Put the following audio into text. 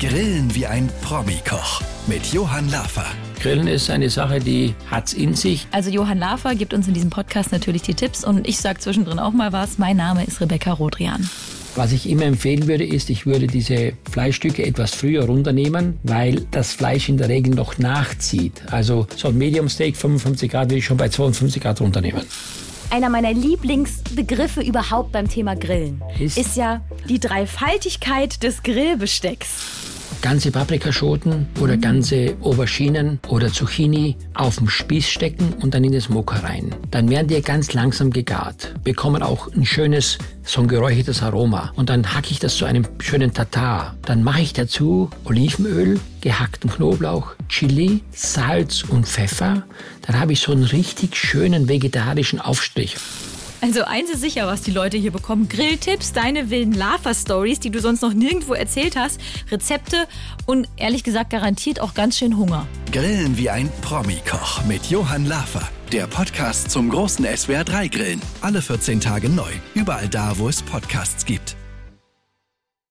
Grillen wie ein Promi-Koch mit Johann Lafer. Grillen ist eine Sache, die hat's in sich. Also Johann Lafer gibt uns in diesem Podcast natürlich die Tipps und ich sage zwischendrin auch mal was. Mein Name ist Rebecca Rodrian. Was ich immer empfehlen würde, ist, ich würde diese Fleischstücke etwas früher runternehmen, weil das Fleisch in der Regel noch nachzieht. Also so ein Medium Steak 55 Grad würde ich schon bei 52 Grad runternehmen. Einer meiner Lieblingsbegriffe überhaupt beim Thema Grillen Ist? ist ja die Dreifaltigkeit des Grillbestecks. Ganze Paprikaschoten oder ganze Auberginen oder Zucchini auf dem Spieß stecken und dann in den Smoker rein. Dann werden die ganz langsam gegart, bekommen auch ein schönes, so ein geräuchertes Aroma. Und dann hacke ich das zu einem schönen Tatar. Dann mache ich dazu Olivenöl, gehackten Knoblauch, Chili, Salz und Pfeffer. Dann habe ich so einen richtig schönen vegetarischen Aufstrich. Also eins ist sicher, was die Leute hier bekommen. Grilltipps, deine wilden Lava-Stories, die du sonst noch nirgendwo erzählt hast, Rezepte und ehrlich gesagt garantiert auch ganz schön Hunger. Grillen wie ein Promi-Koch mit Johann Lafer. Der Podcast zum großen SWR3 Grillen. Alle 14 Tage neu. Überall da, wo es Podcasts gibt.